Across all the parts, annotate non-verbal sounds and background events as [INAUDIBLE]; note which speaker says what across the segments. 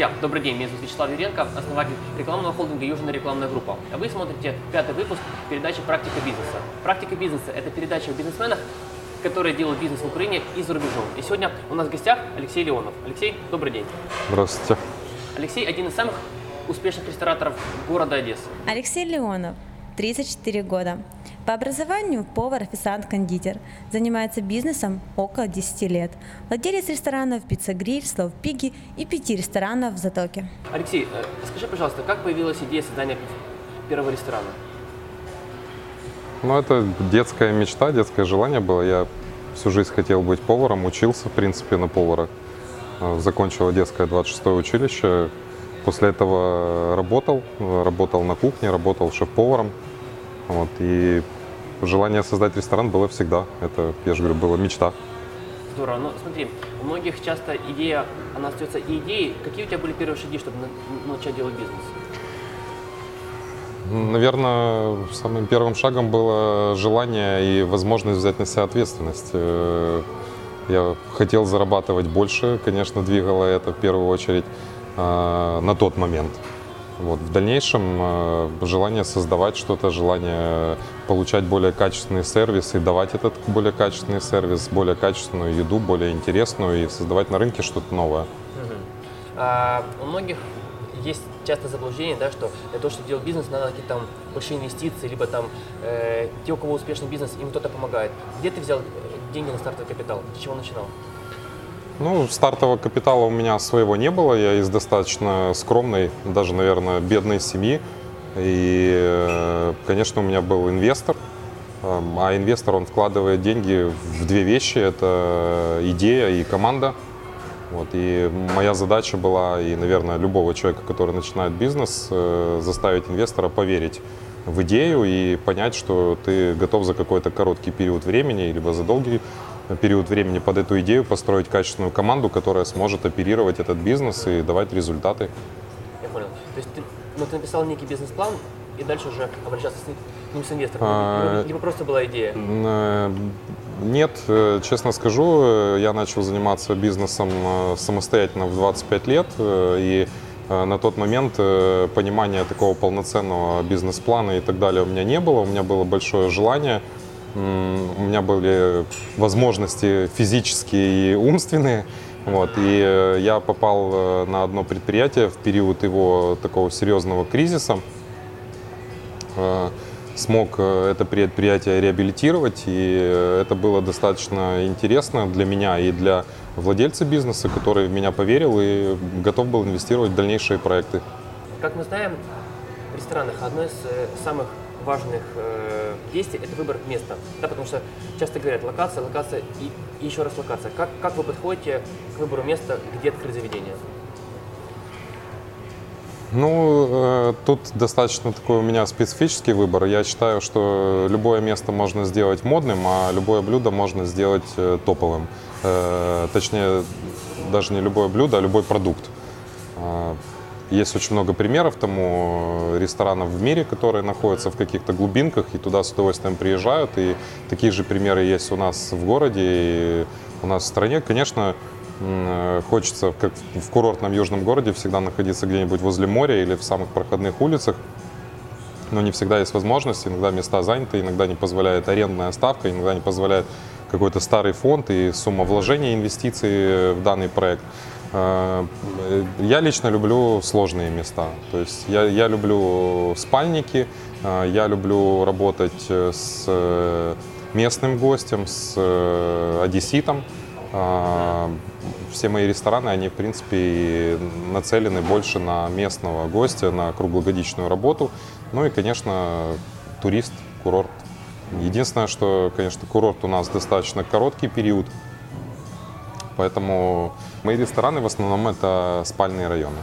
Speaker 1: Друзья, добрый день, меня зовут Вячеслав Юренко, основатель рекламного холдинга «Южная рекламная группа». А вы смотрите пятый выпуск передачи «Практика бизнеса». «Практика бизнеса» – это передача о бизнесменах, которые делают бизнес в Украине и за рубежом. И сегодня у нас в гостях Алексей Леонов. Алексей, добрый день.
Speaker 2: Здравствуйте.
Speaker 1: Алексей – один из самых успешных рестораторов города Одессы.
Speaker 3: Алексей Леонов, 34 года. По образованию повар, официант, кондитер. Занимается бизнесом около 10 лет. Владелец ресторанов «Пицца Гриль», «Слов Пиги» и пяти ресторанов в Затоке.
Speaker 1: Алексей, э, скажи, пожалуйста, как появилась идея создания первого ресторана?
Speaker 2: Ну, это детская мечта, детское желание было. Я всю жизнь хотел быть поваром, учился, в принципе, на повара. Э, Закончил Одесское 26-е училище. После этого работал, э, работал на кухне, работал шеф-поваром. Вот, и желание создать ресторан было всегда. Это, я же говорю, была мечта.
Speaker 1: Здорово. Но смотри, у многих часто идея, она остается и идеей. Какие у тебя были первые шаги, чтобы на- начать делать бизнес?
Speaker 2: Наверное, самым первым шагом было желание и возможность взять на себя ответственность. Э, Я хотел зарабатывать больше, конечно, двигало это в первую очередь э, на тот момент. Вот. В дальнейшем э, желание создавать что-то, желание получать более качественный сервис и давать этот более качественный сервис, более качественную еду, более интересную и создавать на рынке что-то новое.
Speaker 1: А, у многих есть часто заблуждение, да, что для того, чтобы делать бизнес, надо какие-то там большие инвестиции, либо там э, те, у кого успешный бизнес, им кто-то помогает. Где ты взял э, деньги на стартовый капитал? С чего начинал?
Speaker 2: Ну, стартового капитала у меня своего не было. Я из достаточно скромной, даже, наверное, бедной семьи. И, э, конечно, у меня был инвестор. Эм, А инвестор, он вкладывает деньги в две вещи. Это идея и команда. Вот. И моя задача была, и, наверное, любого человека, который начинает бизнес, э, заставить инвестора поверить в идею и понять, что ты готов за какой-то короткий период времени, либо за долгий период времени под эту идею построить качественную команду, которая сможет оперировать этот бизнес и давать результаты.
Speaker 1: Я понял. То есть ты, ну, ты написал некий бизнес-план, и дальше уже обращался с ним, с инвестором.
Speaker 2: А,
Speaker 1: Либо, просто была идея.
Speaker 2: Э, Нет, э, честно скажу, э, я начал заниматься бизнесом самостоятельно в 25 лет, и на тот момент понимания такого полноценного бизнес-плана и так далее у меня не было. У меня было большое желание, у меня были возможности физические и умственные. Вот, и э, я попал э, на одно предприятие в период его такого серьезного кризиса э, смог это предприятие реабилитировать, и это было достаточно интересно для меня и для владельца бизнеса, который в меня поверил и готов был инвестировать в дальнейшие проекты.
Speaker 1: Как мы знаем, в ресторанах одно из самых важных действий – это выбор места. Да, потому что часто говорят локация, локация и, и еще раз локация. Как, как вы подходите к выбору места, где открыть заведение?
Speaker 2: Ну, э, тут достаточно такой у меня специфический выбор. Я считаю, что любое место можно сделать модным, а любое блюдо можно сделать э, топовым. Э, Точнее, даже не любое блюдо, а любой продукт. Э, Есть очень много примеров тому э, ресторанов в мире, которые находятся в каких-то глубинках и туда с удовольствием приезжают. И такие же примеры есть у нас в городе и у нас в стране. Конечно, м, хочется, как в курортном южном городе, всегда находиться где-нибудь возле моря или в самых проходных улицах. Но не всегда есть возможность, иногда места заняты, иногда не позволяет арендная ставка, иногда не позволяет какой-то старый фонд и сумма вложения инвестиций в данный проект. Э, Я лично люблю сложные места. То есть я, я люблю спальники, э, я люблю работать э, с местным гостем, с одесситом. Все мои рестораны, они, в принципе, нацелены больше на местного гостя, на круглогодичную работу. Ну и, конечно, турист, курорт. Единственное, что, конечно, курорт у нас достаточно короткий период, поэтому мои рестораны в основном это спальные районы.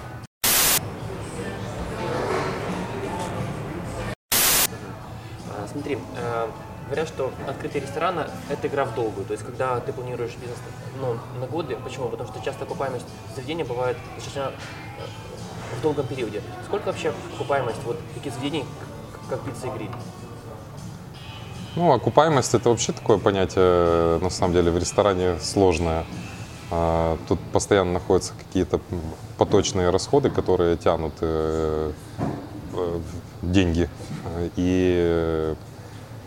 Speaker 1: А, Смотри, э, говорят, что открытие ресторана – это игра в долгую. То есть, когда ты планируешь бизнес ну, на годы, почему? Потому что часто окупаемость заведения бывает достаточно э, в долгом периоде. Сколько вообще окупаемость вот таких заведений, как пицца и гриль?
Speaker 2: Ну, окупаемость это вообще такое понятие, на самом деле, в ресторане сложное. А, тут постоянно находятся какие-то поточные расходы, которые тянут э, э, деньги. И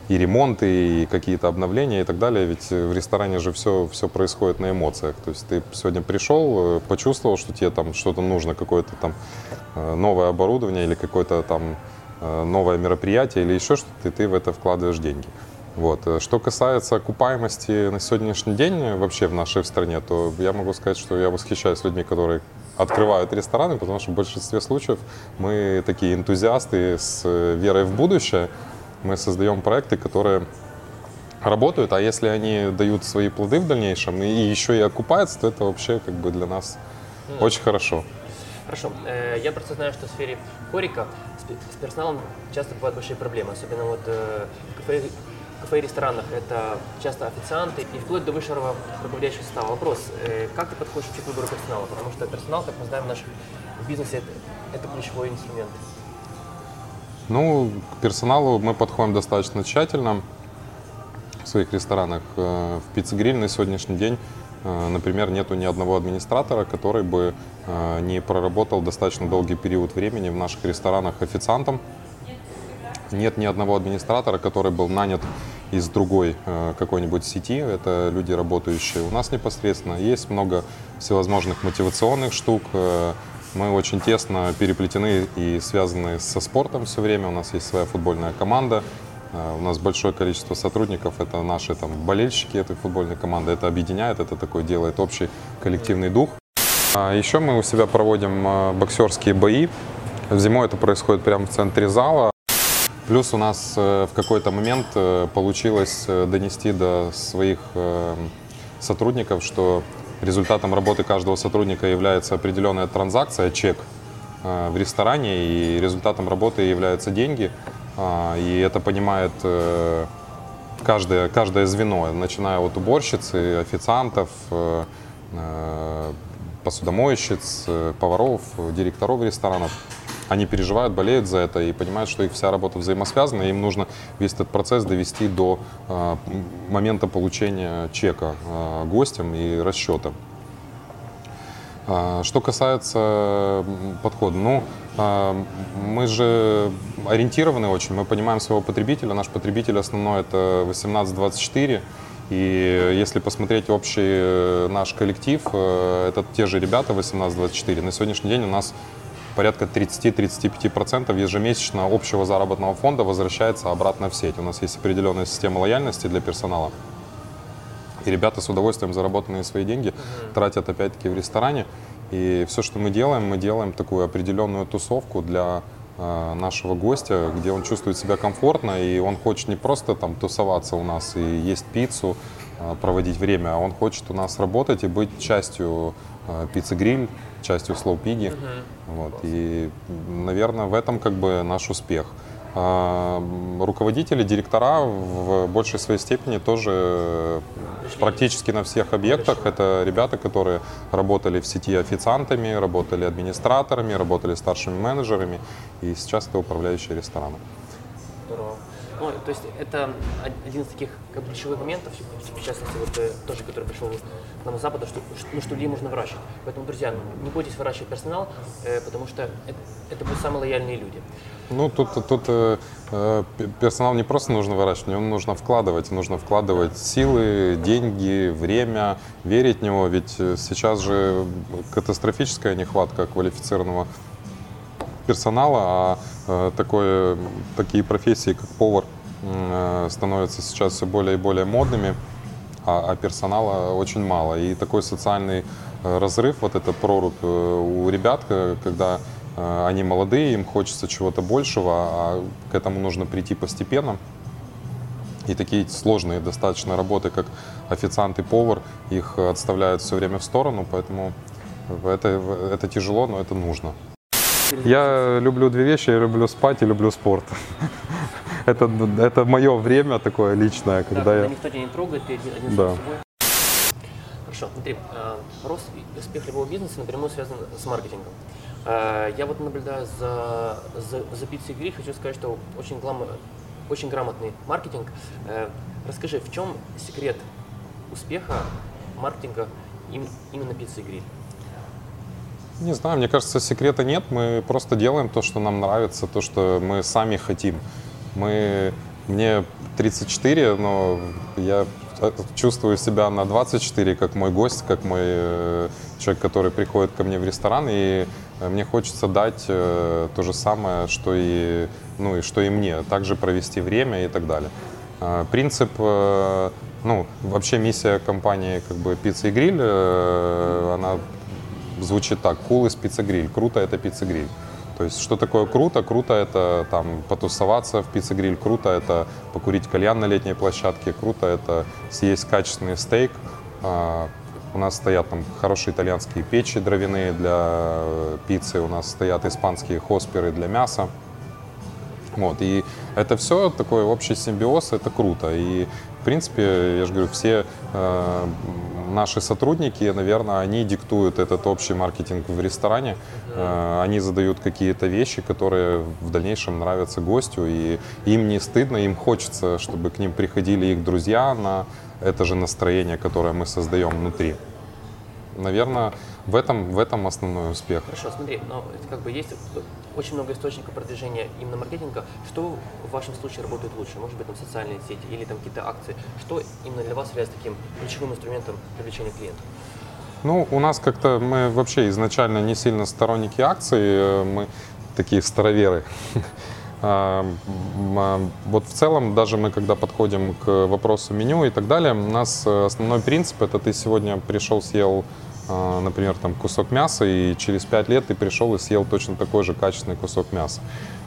Speaker 2: и ремонты, и какие-то обновления и так далее. Ведь в ресторане же все, все происходит на эмоциях. То есть ты сегодня пришел, почувствовал, что тебе там что-то нужно, какое-то там новое оборудование или какое-то там новое мероприятие или еще что-то, и ты в это вкладываешь деньги. Вот. Э, что касается окупаемости на сегодняшний день вообще в нашей стране, то я могу сказать, что я восхищаюсь людьми, которые открывают рестораны, потому что в большинстве случаев мы такие энтузиасты с э, верой в будущее. Мы создаем проекты, которые работают, а если они дают свои плоды в дальнейшем и еще и окупаются, то это вообще как бы для нас mm. очень хорошо.
Speaker 1: Хорошо. Э, я просто знаю, что в сфере хорика с персоналом часто бывают большие проблемы, особенно вот в кафе и ресторанах это часто официанты и вплоть до высшего руководящего состава. Вопрос, э, как ты подходишь к выбору персонала? Потому что персонал, как мы знаем, в нашем бизнесе это, это ключевой инструмент.
Speaker 2: Ну, к персоналу мы подходим достаточно тщательно. В своих ресторанах э, в пиццегриль на сегодняшний день, э, например, нету ни одного администратора, который бы не проработал достаточно долгий период времени в наших ресторанах официантом. Нет ни одного администратора, который был нанят из другой э, какой-нибудь сети. Это люди, работающие у нас непосредственно. Есть много всевозможных мотивационных штук. Э, мы очень тесно переплетены и связаны со спортом все время. У нас есть своя футбольная команда. Э, у нас большое количество сотрудников, это наши там, болельщики этой футбольной команды. Это объединяет, это такой делает общий коллективный дух. А еще мы у себя проводим боксерские бои. Зимой это происходит прямо в центре зала. Плюс у нас э, в какой-то момент э, получилось э, донести до своих сотрудников, что результатом работы каждого сотрудника является определенная транзакция, чек в ресторане, и результатом работы являются деньги. А, и это понимает каждое, каждое звено, начиная от уборщицы, официантов, посудомойщиц, поваров, директоров ресторанов они переживают, болеют за это и понимают, что их вся работа взаимосвязана, и им нужно весь этот процесс довести до э, момента получения чека э, гостям и расчета. Э, что касается подхода, ну, мы же ориентированы очень, мы понимаем своего потребителя, наш потребитель основной это 18-24, и если посмотреть общий э, наш коллектив, э, это те же ребята 18-24. На сегодняшний день у нас порядка 30-35% ежемесячно общего заработного фонда возвращается обратно в сеть. У нас есть определенная система лояльности для персонала. И ребята с удовольствием заработанные свои деньги mm-hmm. тратят опять-таки в ресторане. И все, что мы делаем, мы делаем такую определенную тусовку для э, нашего гостя, где он чувствует себя комфортно, и он хочет не просто там тусоваться у нас и есть пиццу, э, проводить время, а он хочет у нас работать и быть частью э, пиццы-гриль, частью Slow Piggy. Угу. Вот. И, наверное, в этом как бы наш успех. А, руководители, директора в большей своей степени тоже практически на всех объектах. Это ребята, которые работали в сети официантами, работали администраторами, работали старшими менеджерами и сейчас это управляющие рестораном.
Speaker 1: Ну, то есть это один из таких как ключевых моментов, в частности, вот э, тоже, который пришел нам с Запада, что, ну, что людей можно выращивать. Поэтому, друзья, ну, не бойтесь выращивать персонал, э, потому что это, это будут самые лояльные люди.
Speaker 2: Ну, тут, тут э, э персонал не просто нужно выращивать, в нужно вкладывать. Нужно вкладывать силы, деньги, время, верить в него. Ведь сейчас же катастрофическая нехватка квалифицированного персонала, а э, такое, такие профессии, как повар, э, становятся сейчас все более и более модными, а, а персонала очень мало. И такой социальный э, разрыв, вот эта прорубь у ребят, когда они молодые, им хочется чего-то большего, а к этому нужно прийти постепенно. И такие сложные достаточно работы, как официант и повар, их отставляют все время в сторону, поэтому это, это тяжело, но это нужно. Я люблю две вещи, я люблю спать и люблю спорт. [LAUGHS] Это, это мое время такое личное, когда да,
Speaker 1: я... никто тебя не трогает, ты один, да. собой. Хорошо, смотри, э, рост и успех любого бизнеса напрямую связан с маркетингом. Э, я вот наблюдаю за, за, за пиццей гриль, хочу сказать, что очень, глам, очень грамотный маркетинг. Э, расскажи, в чем секрет успеха маркетинга им- именно пицца и гриль?
Speaker 2: Не знаю, мне кажется, секрета нет. Мы просто делаем то, что нам нравится, то, что мы сами хотим. Мы, мне 34, но я э, чувствую себя на 24 как мой гость, как мой э, человек, который приходит ко мне в ресторан, и э, мне хочется дать то же самое, что и, ну, и что и мне, также провести время и так далее. Принцип, ну, вообще миссия компании как бы «Пицца и гриль», она звучит так. Cool is пицца-гриль. Круто это пицца-гриль. То есть, что такое круто? Круто это там потусоваться в пицца-гриль, круто это покурить кальян на летней площадке, круто это съесть качественный стейк. А, У нас стоят там хорошие итальянские печи дровяные для э, пиццы, у нас стоят испанские хосперы для мяса. Вот, и это все такой общий симбиоз, это круто. И, в принципе, я же говорю, все э, наши сотрудники, наверное, они диктуют этот общий маркетинг в ресторане. Э, они задают какие-то вещи, которые в дальнейшем нравятся гостю, и им не стыдно, им хочется, чтобы к ним приходили их друзья на это же настроение, которое мы создаем внутри. Наверное, в этом, в этом основной успех.
Speaker 1: Хорошо, смотри, но это как бы есть очень много источников продвижения именно маркетинга. Что в вашем случае работает лучше? Может быть, там социальные сети или там какие-то акции? Что именно для вас является таким ключевым инструментом привлечения клиентов?
Speaker 2: Ну, у нас как-то мы вообще изначально не сильно сторонники акций, э, мы такие староверы. [LAUGHS] А, а, Вот в целом, даже мы когда подходим к вопросу меню и так далее, у нас э, основной принцип это ты сегодня пришел, съел, например, там кусок мяса, и через пять лет ты пришел и съел точно такой же качественный кусок мяса.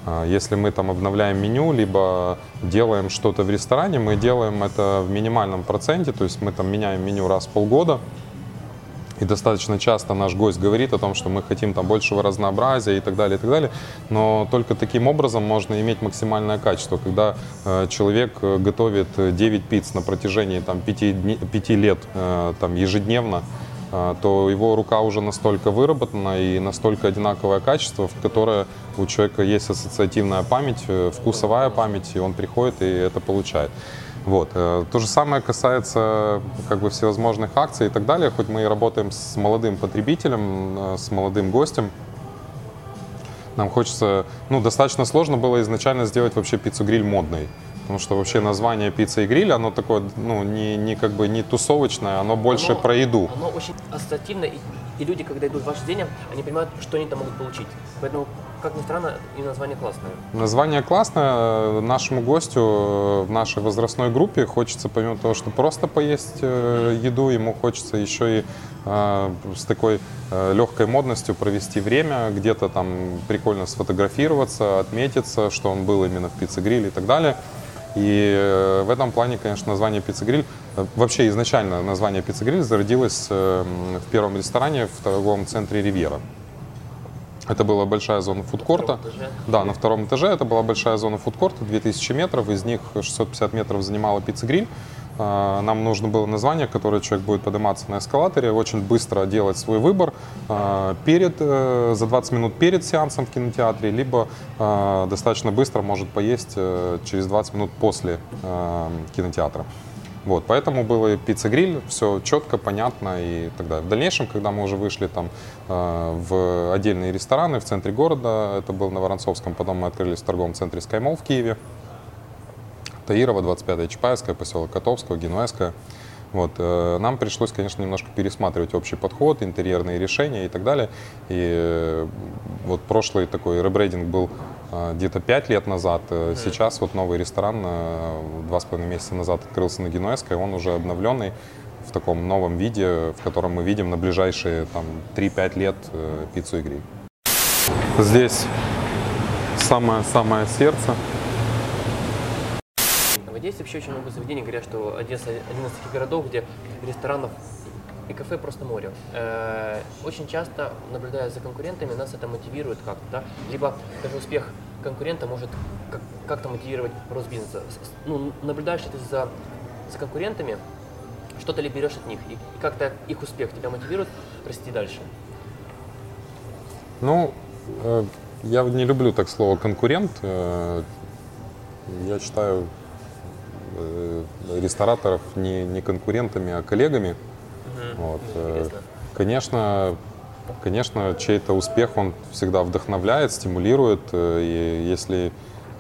Speaker 2: А, Если мы там обновляем меню, либо делаем что-то в ресторане, мы делаем это в минимальном проценте, то есть мы там меняем меню раз в полгода, и достаточно часто наш гость говорит о том, что мы хотим там большего разнообразия и так далее, и так далее. Но только таким образом можно иметь максимальное качество. Когда э, человек э, готовит 9 пиц на протяжении там, 5, 5 лет э, там, ежедневно, э, то его рука уже настолько выработана и настолько одинаковое качество, в которое у человека есть ассоциативная память, э, вкусовая память, и он приходит и это получает. Вот. э, То же самое касается как бы всевозможных акций и так далее. Хоть мы и работаем с молодым потребителем, э, с молодым гостем, нам хочется, ну, достаточно сложно было изначально сделать вообще пиццу-гриль модной. Потому что вообще название пицца и гриль, оно такое, ну, не, не как бы не тусовочное, оно больше
Speaker 1: Оно-
Speaker 2: про еду.
Speaker 1: Оно очень ассоциативно, и, и люди, когда идут в ваше заведение, они понимают, что они там могут получить. Поэтому, как ни странно, и название классное.
Speaker 2: Название классное. Нашему гостю э, в нашей возрастной группе хочется, помимо того, что просто поесть э, еду, ему хочется еще и э, с такой легкой модностью провести время, где-то там прикольно сфотографироваться, отметиться, что он был именно в пиццегриле и так далее. И э, в этом плане, конечно, название пиццегриль, э, вообще изначально название пиццегриль зародилось э, в первом ресторане в торговом центре «Ривьера». Это была большая зона фудкорта. Да, на втором этаже это была большая зона фудкорта, 2000 метров, из них 650 метров занимала пиццегриль. А, Нам нужно было название, которое человек будет подниматься на эскалаторе, очень быстро делать свой выбор а, перед, э, за 20 минут перед сеансом в кинотеатре, либо а, достаточно быстро может поесть э, через 20 минут после кинотеатра. Вот, поэтому было и пицца-гриль, все четко, понятно и так далее. В дальнейшем, когда мы уже вышли там в отдельные рестораны в центре города, это был на Воронцовском, потом мы открылись в торговом центре SkyMall в Киеве, Таирова, 25-я Чапаевская, поселок Котовского, Генуэзская. Вот, э, нам пришлось, конечно, немножко пересматривать общий подход, интерьерные решения и так далее. И э, вот прошлый такой ребрейдинг был э, где-то 5 лет назад. Сейчас вот новый ресторан э, два с половиной месяца назад открылся на Генуэзской, он уже обновленный в таком новом виде, в котором мы видим на ближайшие там 3-5 лет пиццу и гриль. Здесь самое-самое сердце.
Speaker 1: Одессе вообще очень много заведений говорят, что Одесса один из таких городов, где ресторанов и кафе просто море. Э, Очень часто, наблюдая за конкурентами, нас это мотивирует как-то, да? Либо даже успех конкурента может как- как-то мотивировать рост бизнеса. Ну, наблюдаешь ли ты за, за конкурентами, что-то ли берешь от них, и, как-то их успех тебя мотивирует расти дальше?
Speaker 2: Ну, э, я не люблю так слово конкурент. Э, Я считаю рестораторов не, не конкурентами, а коллегами. Вот. э,
Speaker 1: Интересно.
Speaker 2: Конечно, конечно, чей-то успех, он всегда вдохновляет, стимулирует, э, и если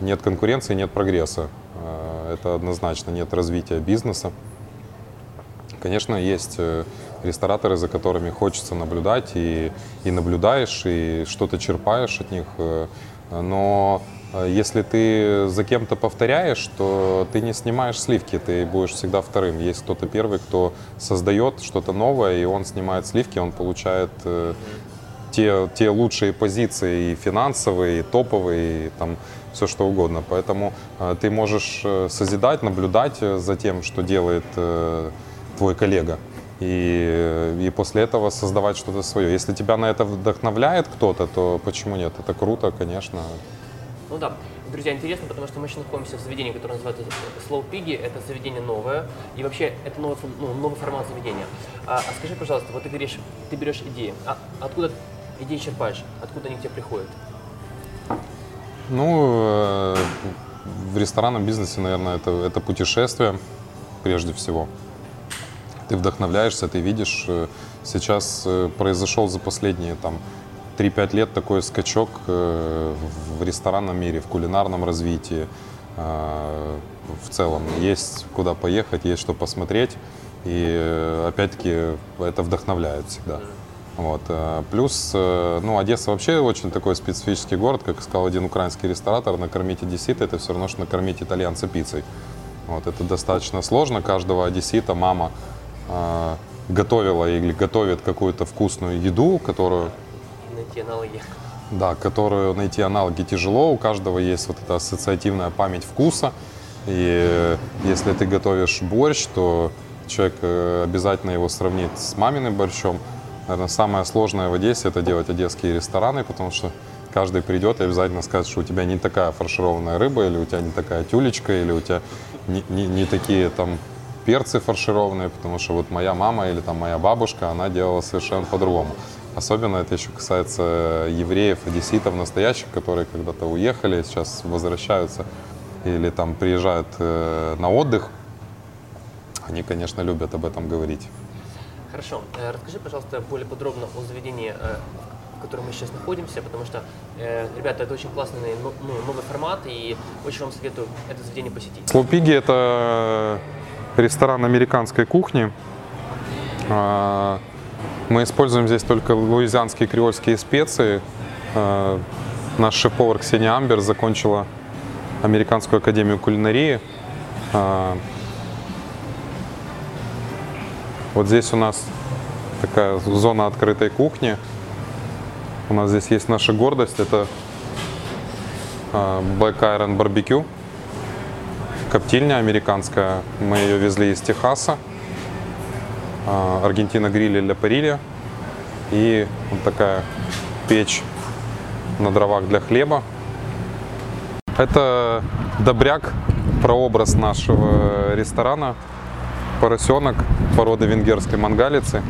Speaker 2: нет конкуренции, нет прогресса. Э, Это однозначно, нет развития бизнеса. Конечно, есть э, рестораторы, за которыми хочется наблюдать, и, и наблюдаешь, и что-то черпаешь от них. э, Но э, если ты за кем-то повторяешь, то ты не снимаешь сливки, ты будешь всегда вторым. Есть кто-то первый, кто создает что-то новое, и он снимает сливки, он получает э, те, те лучшие позиции и финансовые, и топовые, и там все что угодно. Поэтому э, ты можешь э, созидать, наблюдать за тем, что делает твой коллега. И, и после этого создавать что-то свое. Если тебя на это вдохновляет кто-то, то почему нет? Это круто, конечно.
Speaker 1: Ну да, друзья, интересно, потому что мы сейчас находимся в заведении, которое называется Slow Piggy. Это заведение новое, и вообще это новый, ну, новый формат заведения. А, а скажи, пожалуйста, вот ты говоришь, ты берешь идеи, а откуда идеи черпаешь? Откуда они к тебе приходят?
Speaker 2: Ну, э, в ресторанном бизнесе, наверное, это, это путешествие прежде всего. Ты вдохновляешься, ты видишь. э, Сейчас э, произошел за последние там 3-5 лет такой скачок э, в ресторанном мире, в кулинарном развитии. Э, В целом есть куда поехать, есть что посмотреть. И э, опять-таки это вдохновляет всегда. Вот. Плюс, ну, Одесса вообще очень такой специфический город, как сказал один украинский ресторатор, накормить одессита это все равно, что накормить итальянца пиццей. Вот, это достаточно сложно. Каждого одессита мама э, готовила или готовит какую-то вкусную еду, которую,
Speaker 1: Найти аналоги.
Speaker 2: да, которую найти аналоги тяжело. У каждого есть вот эта ассоциативная память вкуса. И э, если ты готовишь борщ, то человек э, обязательно его сравнит с маминым борщом. Наверное, самое сложное в Одессе это делать одесские рестораны, потому что каждый придет и обязательно скажет, что у тебя не такая фаршированная рыба, или у тебя не такая тюлечка, или у тебя не, не- не такие там перцы фаршированные, потому что вот моя мама или там моя бабушка, она делала совершенно по-другому. Особенно это еще касается евреев, одесситов настоящих, которые когда-то уехали, сейчас возвращаются или там приезжают э, на отдых. Они, конечно, любят об этом говорить.
Speaker 1: Хорошо. Э, Расскажи, пожалуйста, более подробно о заведении, э, в котором мы сейчас находимся, потому что, э, ребята, это очень классный ну, ну, новый формат, и очень вам советую это заведение посетить.
Speaker 2: Слоупиги – это ресторан американской кухни. Мы используем здесь только луизианские креольские специи. А, Наш шеф-повар Ксения Амбер закончила Американскую академию кулинарии. А, Вот здесь у нас такая зона открытой кухни. У нас здесь есть наша гордость. Это а, Black Iron Barbecue коптильня американская. Мы ее везли из Техаса. А, Аргентина грили для парилья. И вот такая печь на дровах для хлеба. Это добряк, прообраз нашего ресторана. Поросенок породы венгерской мангалицы,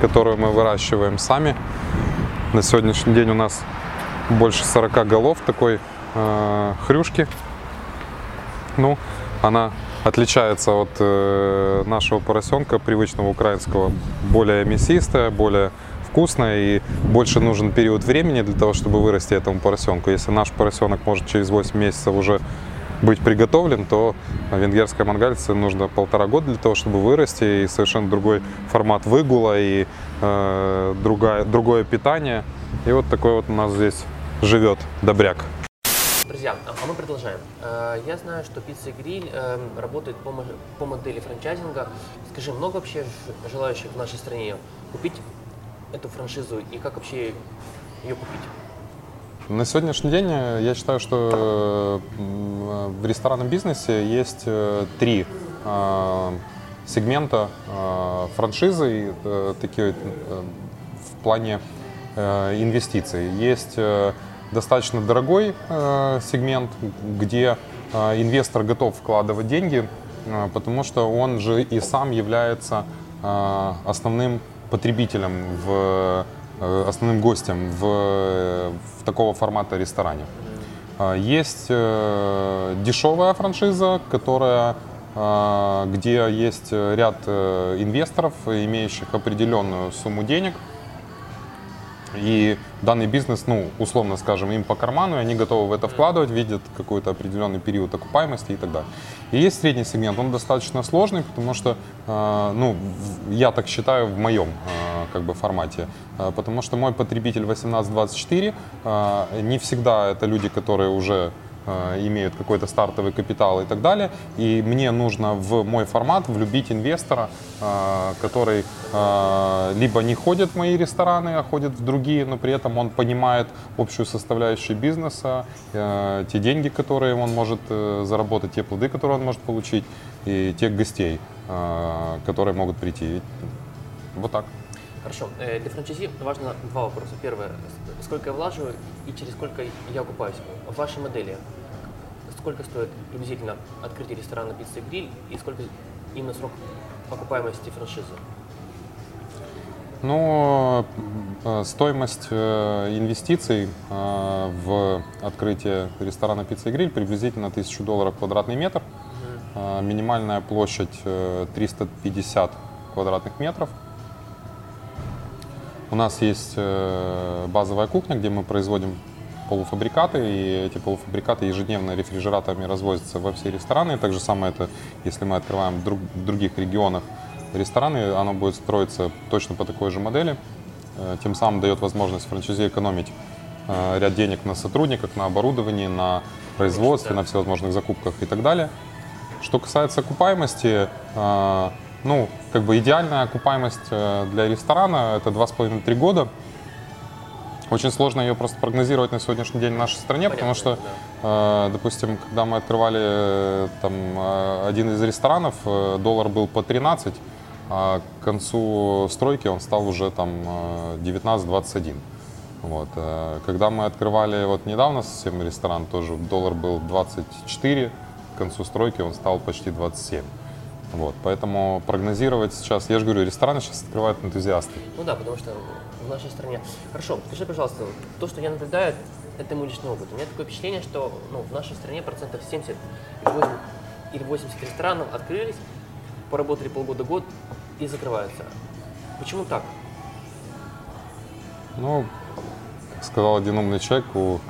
Speaker 2: которую мы выращиваем сами. На сегодняшний день у нас больше 40 голов такой э, хрюшки. Ну, она отличается от э, нашего поросенка, привычного украинского, более мясистая, более вкусная и больше нужен период времени для того, чтобы вырасти этому поросенку. Если наш поросенок может через 8 месяцев уже быть приготовлен, то венгерская мангальца нужно полтора года для того, чтобы вырасти, и совершенно другой формат выгула и э, другая, другое питание. И вот такой вот у нас здесь живет добряк.
Speaker 1: Друзья, а мы продолжаем. Э, Я знаю, что пицца гриль э, работает по, мо- по модели франчайзинга. Скажи, много вообще желающих в нашей стране купить эту франшизу и как вообще ее купить?
Speaker 2: На сегодняшний день э, я считаю, что в ресторанном бизнесе есть э, три сегмента франшизы, такие в плане инвестиций. Есть достаточно дорогой э, сегмент, где э, инвестор готов вкладывать деньги, э, потому что он же и сам является э, основным потребителем в э, основным гостем в, в такого формата ресторане. А, Есть э, дешевая франшиза, которая где есть ряд инвесторов, имеющих определенную сумму денег – и данный бизнес, ну, условно скажем, им по карману, и они готовы в это вкладывать, видят какой-то определенный период окупаемости и так далее. И есть средний сегмент, он достаточно сложный, потому что, э, ну, я так считаю в моем э, как бы формате, э, потому что мой потребитель 18-24 э, не всегда это люди, которые уже имеют какой-то стартовый капитал и так далее. И мне нужно в мой формат влюбить инвестора, э, который э, либо не ходит в мои рестораны, а ходит в другие, но при этом он понимает общую составляющую бизнеса, те деньги, которые он может заработать, те плоды, которые он может получить, и тех гостей, которые могут прийти. Вот так.
Speaker 1: Хорошо. Для франчайзи важно два вопроса. Первое, сколько я влаживаю и через сколько я окупаюсь. В вашей модели сколько стоит приблизительно открытие ресторана «Пицца и гриль» и сколько именно срок окупаемости франшизы?
Speaker 2: Ну, э, стоимость э, инвестиций э, в открытие ресторана «Пицца и гриль» приблизительно 1000 долларов квадратный метр. Минимальная площадь 350 квадратных метров. У нас есть базовая кухня, где мы производим полуфабрикаты, и эти полуфабрикаты ежедневно рефрижераторами развозятся во все рестораны. Так же самое это, если мы открываем друг, в других регионах рестораны, оно будет строиться точно по такой же модели. Э, тем самым дает возможность франчайзи экономить э, ряд денег на сотрудниках, на оборудовании, на производстве, на всевозможных закупках и так далее. Что касается окупаемости, э, ну, как бы идеальная окупаемость для ресторана это 2,5-3 года. Очень сложно ее просто прогнозировать на сегодняшний день в нашей стране, Понятно, потому что, да. э, допустим, когда мы открывали э, там э, один из ресторанов, э, доллар был по 13, а к концу стройки он стал уже там 19-21. Вот. Когда мы открывали вот недавно совсем ресторан, тоже доллар был 24, к концу стройки он стал почти 27. Вот. Поэтому прогнозировать сейчас, я же говорю, рестораны сейчас открывают энтузиасты.
Speaker 1: Ну да, потому что в нашей стране. Хорошо, скажи, пожалуйста, то, что я наблюдаю, это мой личный опыт. У меня такое впечатление, что ну, в нашей стране процентов 70 или 80 ресторанов открылись, поработали полгода-год и закрываются. Почему так?
Speaker 2: Ну, как сказал один умный человек, у,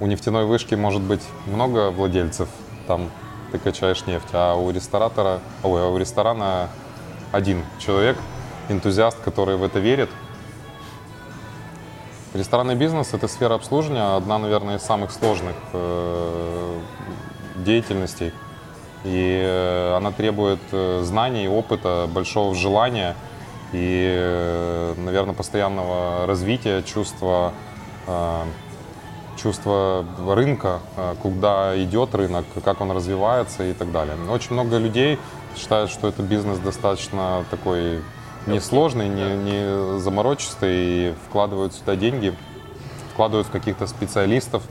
Speaker 2: у нефтяной вышки может быть много владельцев, там ты качаешь нефть, а у ресторатора, ой, а у ресторана один человек, энтузиаст, который в это верит, Ресторанный бизнес – это сфера обслуживания, одна, наверное, из самых сложных э, деятельностей. И э, она требует э, знаний, опыта, большого желания и, наверное, постоянного развития, чувства, чувства рынка, э, куда идет рынок, как он развивается и так далее. Очень много людей считают, что это бизнес достаточно такой несложный, не, не заморочистый, и вкладывают сюда деньги, вкладывают в каких-то специалистов,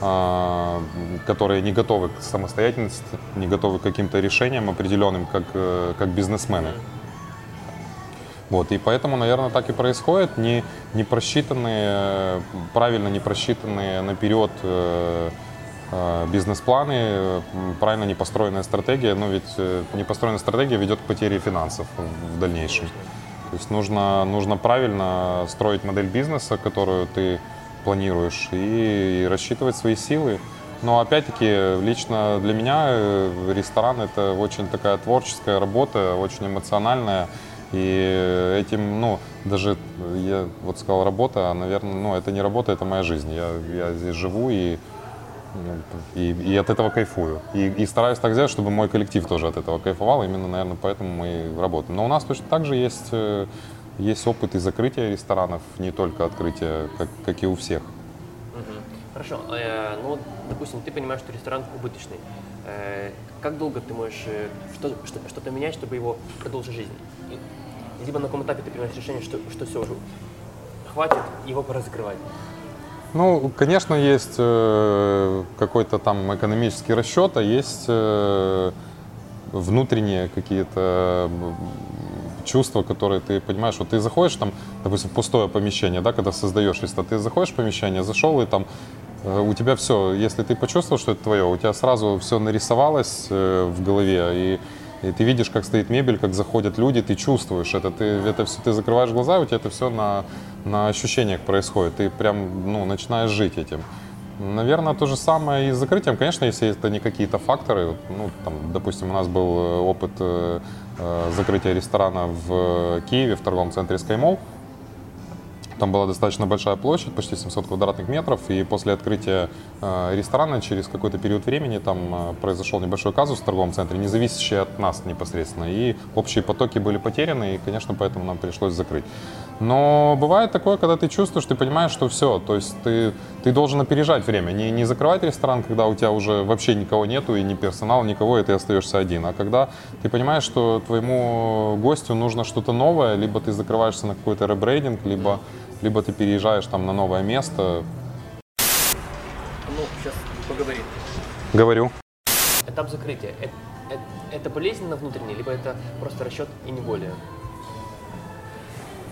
Speaker 2: а, которые не готовы к самостоятельности, не готовы к каким-то решениям определенным, как, э, как бизнесмены. Вот, и поэтому, наверное, так и происходит. Не, не просчитанные, правильно не просчитанные наперед э, э, бизнес-планы, правильно не построенная стратегия, но ведь э, не построенная стратегия ведет к потере финансов в дальнейшем. То есть нужно, нужно правильно строить модель бизнеса, которую ты планируешь, и, и рассчитывать свои силы. Но опять-таки, лично для меня ресторан это очень такая творческая работа, очень эмоциональная. И этим, ну, даже я вот сказал работа, а, наверное, ну, это не работа, это моя жизнь. Я, я здесь живу и и, и от этого кайфую. И, и стараюсь так сделать, чтобы мой коллектив тоже от этого кайфовал. Именно, наверное, поэтому мы работаем. Но у нас точно так же есть, э, есть опыт и закрытия ресторанов, не только открытия, как, как и у всех.
Speaker 1: Хорошо. Э, ну, допустим, ты понимаешь, что ресторан убыточный. Э, как долго ты можешь что, что, что-то менять, чтобы его продолжить жизнь? Либо на каком этапе ты принимаешь решение, что, что все уже хватит, его пора закрывать?
Speaker 2: Ну, конечно, есть э, какой-то там экономический расчет, а есть э, внутренние какие-то чувства, которые ты понимаешь, вот ты заходишь там, допустим, пустое помещение, да, когда создаешь листа, ты заходишь в помещение, зашел и там э, у тебя все, если ты почувствовал, что это твое, у тебя сразу все нарисовалось э, в голове, и, и ты видишь, как стоит мебель, как заходят люди, ты чувствуешь это, ты, это все, ты закрываешь глаза, у тебя это все на, на ощущениях происходит, ты прям ну, начинаешь жить этим. Наверное, то же самое и с закрытием. Конечно, если это не какие-то факторы, ну, там, допустим, у нас был э, опыт э, э, закрытия ресторана в Киеве, в торговом центре SkyMall. Там была достаточно большая площадь, почти 700 квадратных метров, и после открытия э, ресторана через какой-то период времени там э, произошел небольшой казус в торговом центре, не зависящий от нас непосредственно, и общие потоки были потеряны, и, конечно, поэтому нам пришлось закрыть. Но бывает такое, когда ты чувствуешь, ты понимаешь, что все, то есть ты, ты должен опережать время, не, не закрывать ресторан, когда у тебя уже вообще никого нету, и ни персонала, никого, и ты остаешься один, а когда ты понимаешь, что твоему гостю нужно что-то новое, либо ты закрываешься на какой-то ребрейдинг, либо, либо ты переезжаешь там на новое место.
Speaker 1: Ну, сейчас поговорим.
Speaker 2: Говорю.
Speaker 1: Этап закрытия. Это, это, это болезненно внутренне, либо это просто расчет и не более?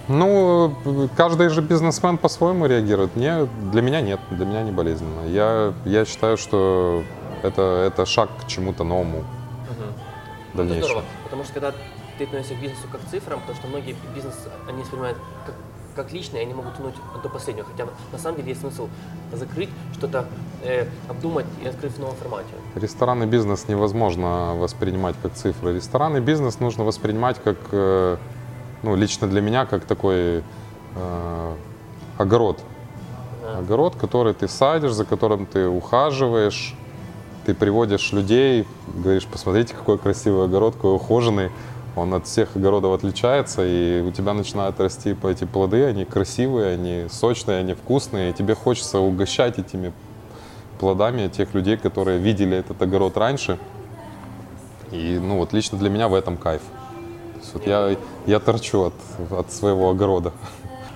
Speaker 2: Ну, каждый же бизнесмен по-своему реагирует. Не, для меня нет, для меня не болезненно. Я, я считаю, что это, это шаг к чему-то новому.
Speaker 1: Угу. Это
Speaker 2: Дальнейшему.
Speaker 1: здорово, потому что когда ты относишься к бизнесу как к цифрам, потому что многие бизнес, они воспринимают как, как личное, они могут тянуть до последнего. Хотя на самом деле есть смысл закрыть, что-то э, обдумать и открыть в новом формате.
Speaker 2: Ресторанный бизнес невозможно воспринимать как цифры. Ресторанный бизнес нужно воспринимать как, э, ну, лично для меня, как такой э, огород.
Speaker 1: Да.
Speaker 2: Огород, который ты садишь, за которым ты ухаживаешь, ты приводишь людей, говоришь, посмотрите, какой красивый огород, какой ухоженный. Он от всех огородов отличается, и у тебя начинают расти эти плоды, они красивые, они сочные, они вкусные, и тебе хочется угощать этими плодами тех людей, которые видели этот огород раньше. И, ну, вот лично для меня в этом кайф. То есть вот я, я торчу от, от своего огорода.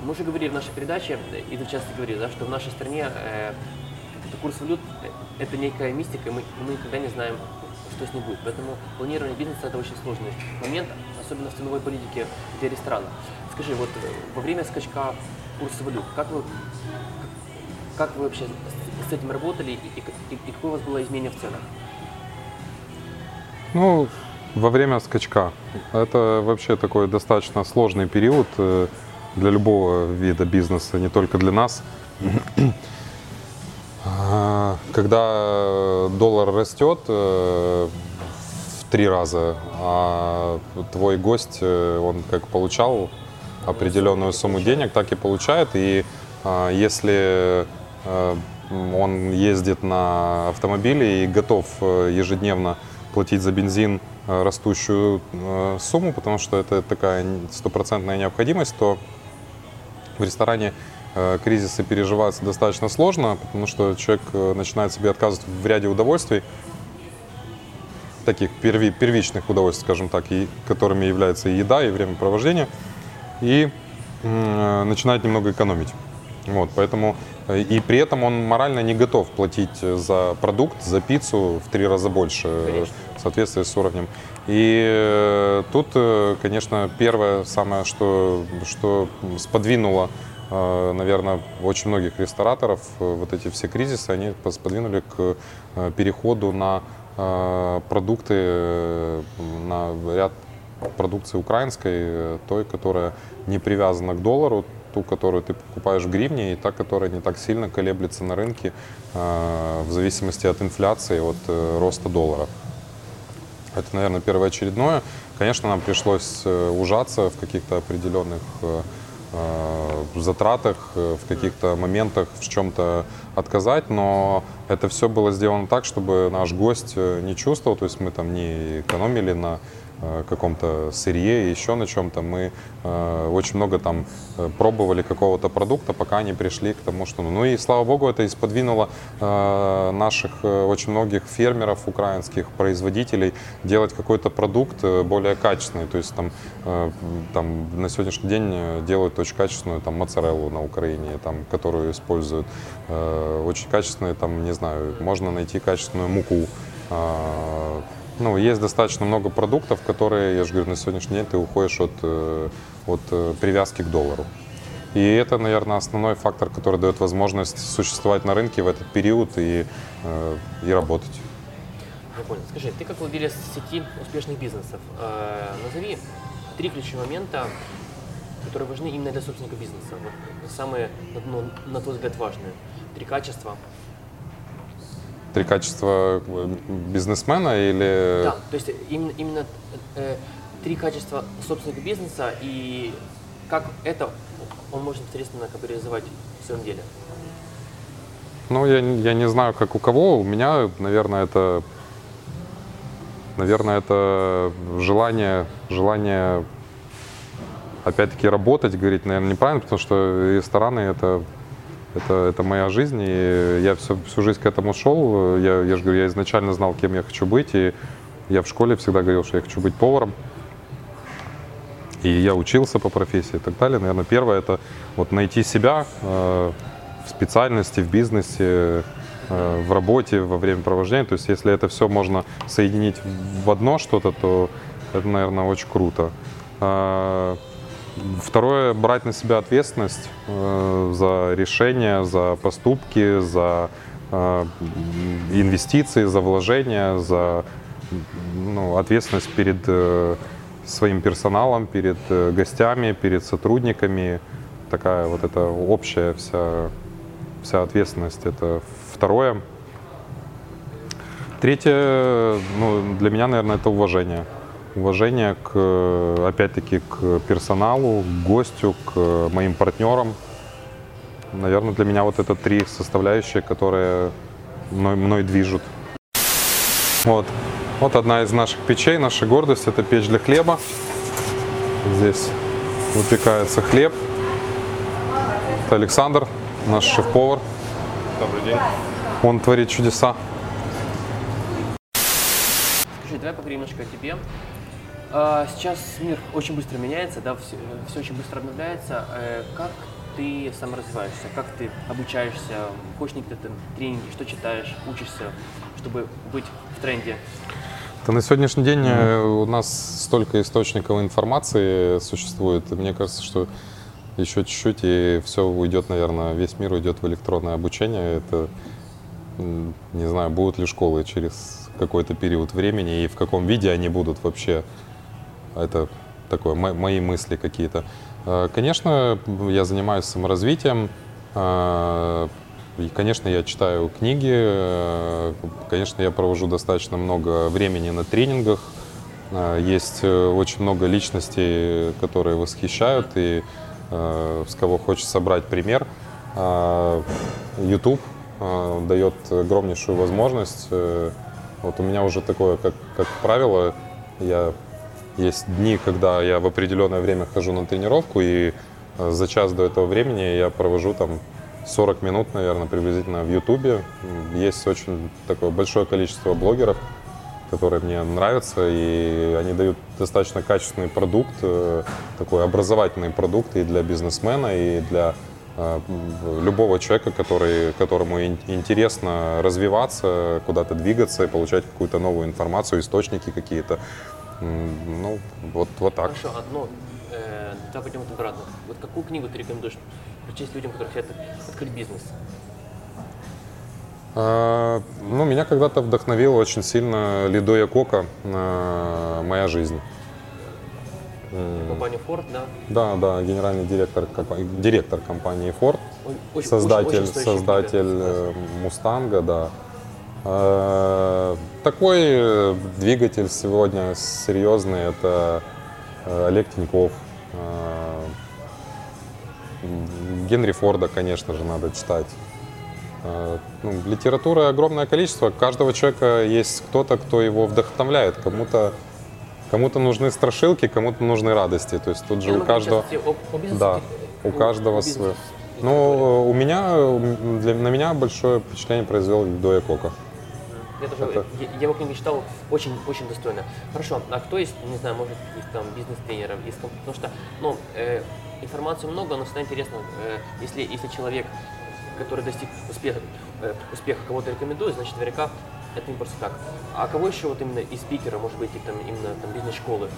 Speaker 1: Мы уже говорили в нашей передаче, и ты часто говоришь, да, что в нашей стране э, курс валют это некая мистика, и мы, мы никогда не знаем, что с ним будет. Поэтому планирование бизнеса это очень сложный момент, особенно в ценовой политике для ресторана. Скажи, вот э, во время скачка курса валют, как вы, как вы вообще с, этим работали и, и, и- и какое у вас было изменение в ценах?
Speaker 2: Ну, во время скачка. Это вообще такой достаточно сложный период э, для любого вида бизнеса, не только для нас. Когда доллар растет э, в три раза, а твой гость, э, он как получал определенную сумму денег, так и получает. И а, если э, он ездит на автомобиле и готов э, ежедневно платить за бензин э, растущую э, сумму, потому что это такая стопроцентная необходимость, то в ресторане э, кризисы переживаться достаточно сложно, потому что человек э, начинает себе отказывать в ряде удовольствий, таких перви- первичных удовольствий, скажем так, и, которыми является и еда, и времяпровождение, и э, начинает немного экономить. Вот, поэтому э, и при этом он морально не готов платить э, за продукт, за пиццу в три раза больше э,
Speaker 1: Конечно.
Speaker 2: в соответствии с уровнем. И э, тут, э, конечно, первое самое, что, что сподвинуло, э, наверное, очень многих рестораторов, э, вот эти все кризисы, они сподвинули к э, переходу на э, продукты, на ряд продукции украинской, той, которая не привязана к доллару, ту, которую ты покупаешь в гривне, и та, которая не так сильно колеблется на рынке в зависимости от инфляции, от роста доллара. Это, наверное, первоочередное. Конечно, нам пришлось ужаться в каких-то определенных э, э, затратах, э, в каких-то моментах в чем-то отказать, но это все было сделано так, чтобы наш гость э, не чувствовал, то есть мы там не экономили на каком-то сырье, еще на чем-то. Мы э, очень много там э, пробовали какого-то продукта, пока не пришли к тому, что... Ну и слава богу, это и сподвинуло э, наших э, очень многих фермеров украинских, производителей делать какой-то продукт э, более качественный. То есть там, э, там на сегодняшний день э, делают очень качественную там моцареллу на Украине, там, которую используют. Э, очень качественные, там, не знаю, можно найти качественную муку. Ну, есть достаточно много продуктов, которые, я же говорю, на сегодняшний день ты уходишь от, э, от э, привязки к доллару. И это, наверное, основной фактор, который дает возможность существовать на рынке в этот период и, э, и работать.
Speaker 1: Я понял. Скажи, ты как владелец сети успешных бизнесов, назови три ключевых момента, которые важны именно для собственника бизнеса. Вот самые, ну, на твой взгляд, важные. Три качества.
Speaker 2: Три качества бизнесмена или...
Speaker 1: Да, то есть именно, именно э, три качества собственника бизнеса и как это он может непосредственно как бы реализовать в своем деле.
Speaker 2: Ну, я, я не знаю, как у кого. У меня, наверное, это наверное, это желание, желание опять-таки работать, говорить, наверное, неправильно, потому что рестораны это, это, это моя жизнь, и я всю, всю жизнь к этому шел. Я, я же говорю, я изначально знал, кем я хочу быть, и я в школе всегда говорил, что я хочу быть поваром. И я учился по профессии и так далее. Наверное, первое это вот найти себя э, в специальности, в бизнесе, э, в работе, во время провождения. То есть, если это все можно соединить в одно что-то, то это, наверное, очень круто. Второе, брать на себя ответственность э, за решения, за поступки, за э, инвестиции, за вложения, за ну, ответственность перед э, своим персоналом, перед э, гостями, перед сотрудниками. Такая вот эта общая вся, вся ответственность. Это второе. Третье, ну, для меня, наверное, это уважение. Уважение к, опять-таки, к персоналу, к гостю, к моим партнерам. Наверное, для меня вот это три составляющие, которые мной, мной движут. Вот. Вот одна из наших печей, наша гордость, это печь для хлеба. Здесь выпекается хлеб. Это Александр, наш шеф-повар.
Speaker 4: Добрый день.
Speaker 2: Он творит чудеса.
Speaker 1: Скажи, давай поговорим немножко о тебе. А, Сейчас мир очень быстро меняется, да, все, все очень быстро обновляется. Э, Как ты саморазвиваешься, как ты обучаешься, ходишь на какие-то тренинги, что читаешь, учишься, чтобы быть в тренде?
Speaker 2: Да на сегодняшний день э, у нас столько источников информации существует. И Мне кажется, что еще чуть-чуть и все уйдет, наверное, весь мир уйдет в электронное обучение. Это, не знаю, будут ли школы через какой-то период времени и в каком виде они будут вообще. Это такое, мо- мои мысли какие-то. Э, Конечно, я занимаюсь саморазвитием. э, И, конечно, я читаю книги, э, конечно, я провожу достаточно много времени на тренингах. Есть очень много личностей, которые восхищают и с кого хочется брать пример. YouTube дает огромнейшую возможность. Вот у меня уже такое, как, как правило, я есть дни, когда я в определенное время хожу на тренировку, и э, за час до этого времени я провожу там 40 минут, наверное, приблизительно в Ютубе. Есть очень такое большое количество блогеров, которые мне нравятся, и они дают достаточно качественный продукт, э, такой образовательный продукт и для бизнесмена, и для э, любого человека, который, которому ин- интересно развиваться, куда-то двигаться и получать какую-то новую информацию, источники какие-то. Ну, вот, вот так.
Speaker 1: Хорошо, одно, э, давай пойдем обратно. Вот какую книгу ты рекомендуешь прочесть людям, которые хотят открыть бизнес?
Speaker 2: А, Ну, меня когда-то вдохновил очень сильно Лидоя Кока э, «Моя жизнь».
Speaker 1: Компания Ford, да?
Speaker 2: Да, да, генеральный директор, директор компании Ford,
Speaker 1: очень-
Speaker 2: создатель,
Speaker 1: очень- очень
Speaker 2: создатель э, Мустанга, да. Э, Такой э, двигатель сегодня серьезный, это э, Олег Тиньков. Генри Форда, конечно же, надо читать. Ну, литературы огромное количество. Каждого человека есть кто-то, кто его вдохновляет. Кому-то кому-то нужны страшилки, кому-то нужны радости. То есть тут же
Speaker 1: Я
Speaker 2: у каждого... Да, у каждого свое.
Speaker 1: есть
Speaker 2: Ну, у меня, для, на меня большое впечатление произвел Доя Кока.
Speaker 1: Я, тоже,
Speaker 2: Это-
Speaker 1: я, я его книгу читал очень, очень достойно. Хорошо, а кто есть, не знаю, может, из там бизнес-тренеров, из, потому что, ну, э, информации много, но всегда интересно, э, если, если человек, который достиг успеха, э, успеха кого-то рекомендует, значит, наверняка это не просто так. А кого еще вот именно из спикера, может быть, и там именно там бизнес-школы,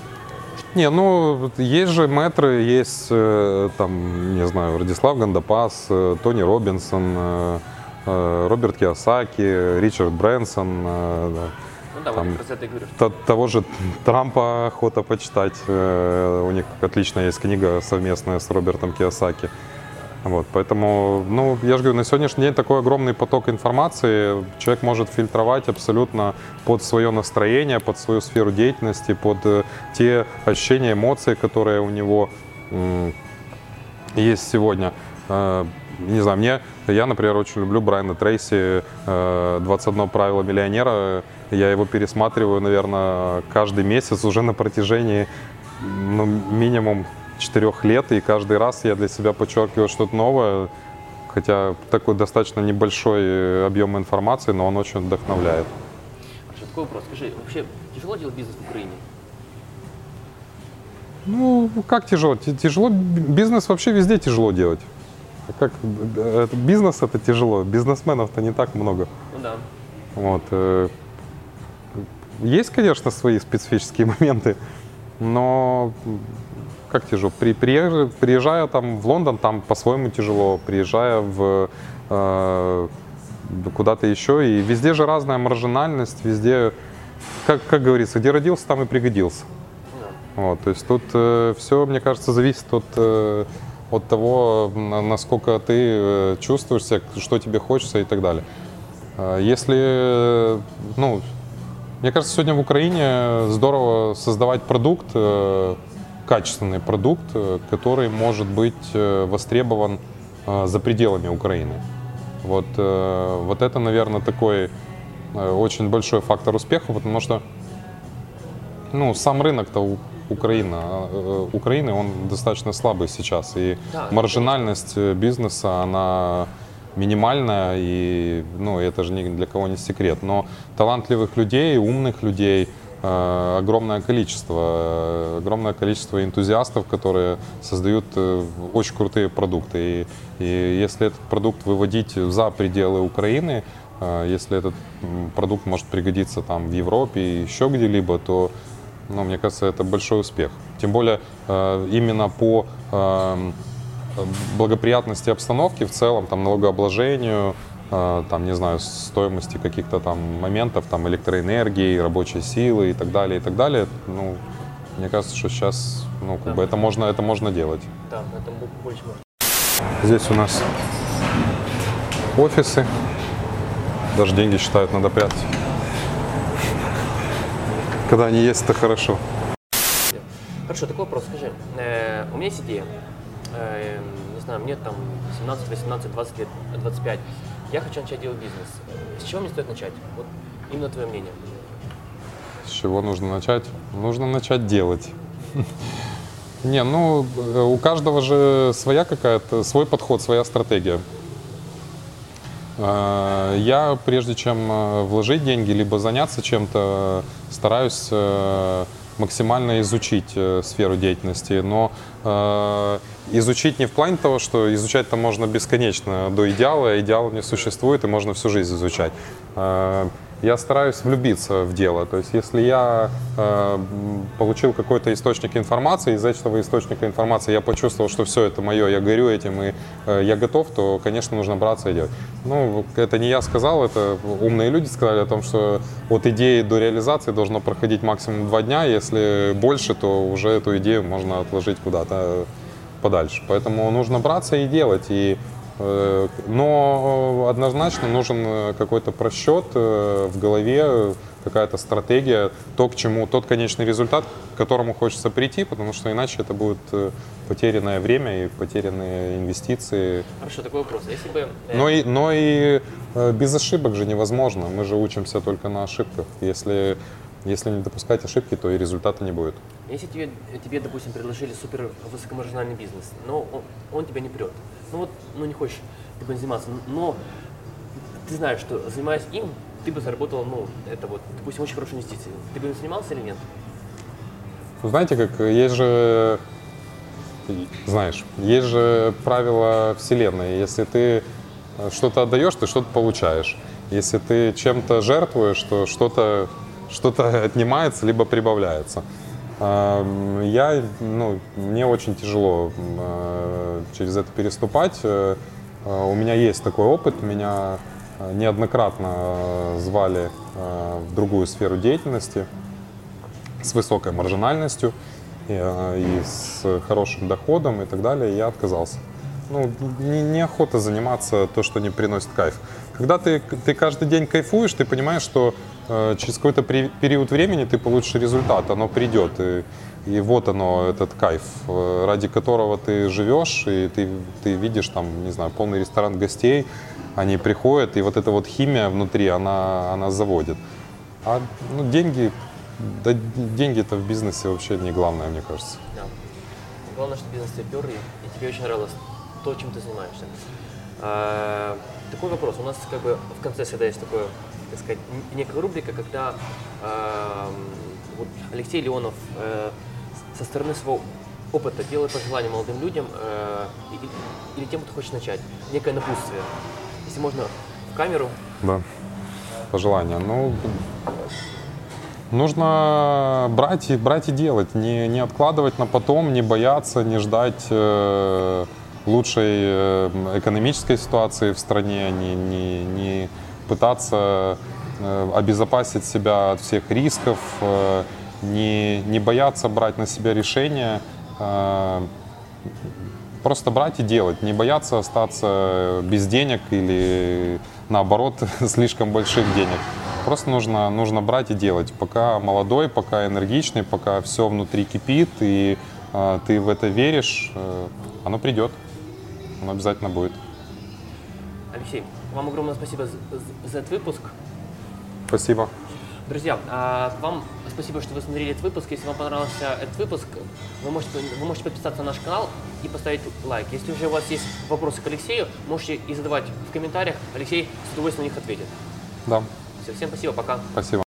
Speaker 2: Не, ну, есть же мэтры, есть, э, там, не знаю, Радислав Гандапас, э, Тони Робинсон, э, Роберт Киосаки, Ричард Брэнсон, э.
Speaker 1: Ну да,
Speaker 2: Там-
Speaker 1: вот это говорю.
Speaker 2: Т- Того же Трампа охота почитать. Э, У них отличная есть книга совместная с Робертом Киосаки. Вот, поэтому, ну, я же говорю, на сегодняшний день такой огромный поток информации. Человек может фильтровать абсолютно под свое настроение, под свою сферу деятельности, под э, те ощущения, эмоции, которые у него м, есть сегодня. Э, Не знаю, мне, я, например, очень люблю Брайана Трейси, э, «21 правило миллионера». Я его пересматриваю, наверное, каждый месяц уже на протяжении ну, минимум четырех лет, и каждый раз я для себя подчеркиваю что-то новое, хотя такой достаточно небольшой э, объем информации, но он очень вдохновляет.
Speaker 1: Хорошо, такой вопрос. Скажи, вообще тяжело делать бизнес в Украине?
Speaker 2: Ну, как тяжело? Тяжело, бизнес вообще везде тяжело делать. Как э, бизнес это тяжело, бизнесменов-то не так много.
Speaker 1: Ну да.
Speaker 2: Вот. э, Есть, конечно, свои специфические [LAUGHS] моменты, но как тяжело? При, приезжая, приезжая там в Лондон, там по-своему тяжело, приезжая в э, куда-то еще, и везде же разная маржинальность, везде, как, как говорится, где родился, там и пригодился.
Speaker 1: Ну.
Speaker 2: Вот, то есть тут все, мне кажется, зависит от, э, от того, на- насколько ты э, чувствуешь себя, что тебе хочется и так далее. А Если, ну, мне кажется, сегодня в Украине здорово создавать продукт, э, качественный продукт, э, который может быть востребован за пределами Украины. Вот, вот это, наверное, такой очень большой фактор успеха, потому что ну, сам рынок-то Украина, э, Украины, он достаточно слабый сейчас. И
Speaker 1: Да.
Speaker 2: маржинальность э, бизнеса, она минимальная, и ну, это же ни для кого не секрет. Но талантливых людей, умных людей э, огромное количество. Огромное количество энтузиастов, которые создают очень крутые продукты. И, и если этот продукт выводить за пределы Украины, если этот продукт может пригодиться там в Европе и еще где-либо, то ну, мне кажется, это большой успех. Тем более э, именно по эм, благоприятности обстановки в целом, там, налогообложению, э, там, не знаю, стоимости каких-то там моментов, там, электроэнергии, рабочей силы и так далее, и так далее. Ну, мне кажется, что сейчас, ну, как бы это можно, это можно делать.
Speaker 1: Да, это бо- больше можно.
Speaker 2: Здесь у нас офисы. Даже деньги считают, надо прятать. Когда они есть, это хорошо.
Speaker 1: Хорошо, такой вопрос. Скажи, э, у меня есть идея. Э, не знаю, мне там 17, 18, 20 лет, 25. Я хочу начать делать бизнес. С чего мне стоит начать? Вот именно твое мнение.
Speaker 2: С чего нужно начать? Нужно начать делать. [LAUGHS] Не, ну, э, у каждого же своя какая-то, свой подход, своя стратегия. Э, Я, прежде чем э, вложить деньги, либо заняться чем-то, стараюсь э, максимально изучить сферу деятельности. Но изучить не в плане того, что изучать-то можно бесконечно до идеала, а идеала не существует, и можно всю жизнь изучать. Я стараюсь влюбиться в дело. То есть, если я э, получил какой-то источник информации, из этого источника информации я почувствовал, что все это мое, я горю этим и э, я готов, то, конечно, нужно браться и делать. Ну, это не я сказал, это умные люди сказали о том, что от идеи до реализации должно проходить максимум два дня. Если больше, то уже эту идею можно отложить куда-то подальше. Поэтому нужно браться и делать. И Но однозначно нужен э, какой-то просчет э, в голове, какая-то стратегия, то, к чему, тот конечный результат, к которому хочется прийти, потому что иначе это будет э, потерянное время и потерянные инвестиции.
Speaker 1: Хорошо, такой вопрос. Если бы... э,
Speaker 2: Но и, но и э, без ошибок же невозможно. Мы же учимся только на ошибках. Если, если не допускать ошибки, то и результата не будет.
Speaker 1: Если тебе, тебе, допустим, предложили супер высокомаржинальный бизнес, но он, он тебя не прет. Ну вот, ну не хочешь бы заниматься, но ты знаешь, что занимаясь им, ты бы заработал, ну, это вот, допустим, очень хорошие инвестиции. Ты бы им занимался или нет?
Speaker 2: Знаете, как есть же, знаешь, есть же правила Вселенной. Если ты э, что-то отдаешь, ты что-то получаешь. Если ты чем-то жертвуешь, то что-то что-то [LAUGHS] отнимается, либо прибавляется. Я, ну, мне очень тяжело э, через это переступать. Э, э, У меня есть такой опыт. Меня э, неоднократно звали в другую сферу деятельности с высокой маржинальностью и, и с хорошим доходом и так далее. Я отказался. Ну, не, неохота заниматься то, что не приносит кайф. Когда ты, ты каждый день кайфуешь, ты понимаешь, что через какой-то период времени ты получишь результат, оно придет. И, и вот оно, этот кайф, э, ради которого ты живешь, и ты, ты видишь там, не знаю, полный ресторан гостей, они приходят, и вот эта вот химия внутри, она, она заводит. А ну, деньги, да, деньги это в бизнесе вообще не главное, мне кажется.
Speaker 1: Да. Главное, что бизнес тебе пер, и, и тебе очень нравилось то, чем ты занимаешься. Такой вопрос. У нас как бы в конце всегда есть такое, так сказать, некая рубрика, когда ам, вот Алексей Леонов э, со стороны своего опыта делает пожелания молодым людям э, и- и- или тем, кто хочет начать. Некое напутствие. Если можно в камеру.
Speaker 2: Да. Пожелания. Ну, нужно брать и, брать и делать. Не, не откладывать на потом, не бояться, не ждать э, лучшей э, экономической ситуации в стране, не, не, не пытаться э, обезопасить себя от всех рисков, э, не, не бояться брать на себя решения. Просто брать и делать, не бояться остаться без денег или наоборот [LAUGHS] слишком больших денег. Просто нужно, нужно брать и делать. Пока молодой, пока энергичный, пока все внутри кипит и э, ты в это веришь, э, оно придет. Оно обязательно будет.
Speaker 1: Алексей, вам огромное спасибо за, за- за этот выпуск.
Speaker 2: Спасибо.
Speaker 1: Друзья, а, вам спасибо, что вы смотрели этот выпуск. Если вам понравился этот выпуск, вы можете, вы можете подписаться на наш канал и поставить лайк. Если уже у вас есть вопросы к Алексею, можете и задавать в комментариях. Алексей с удовольствием на них ответит.
Speaker 2: Да,
Speaker 1: Все, всем спасибо, пока.
Speaker 2: спасибо.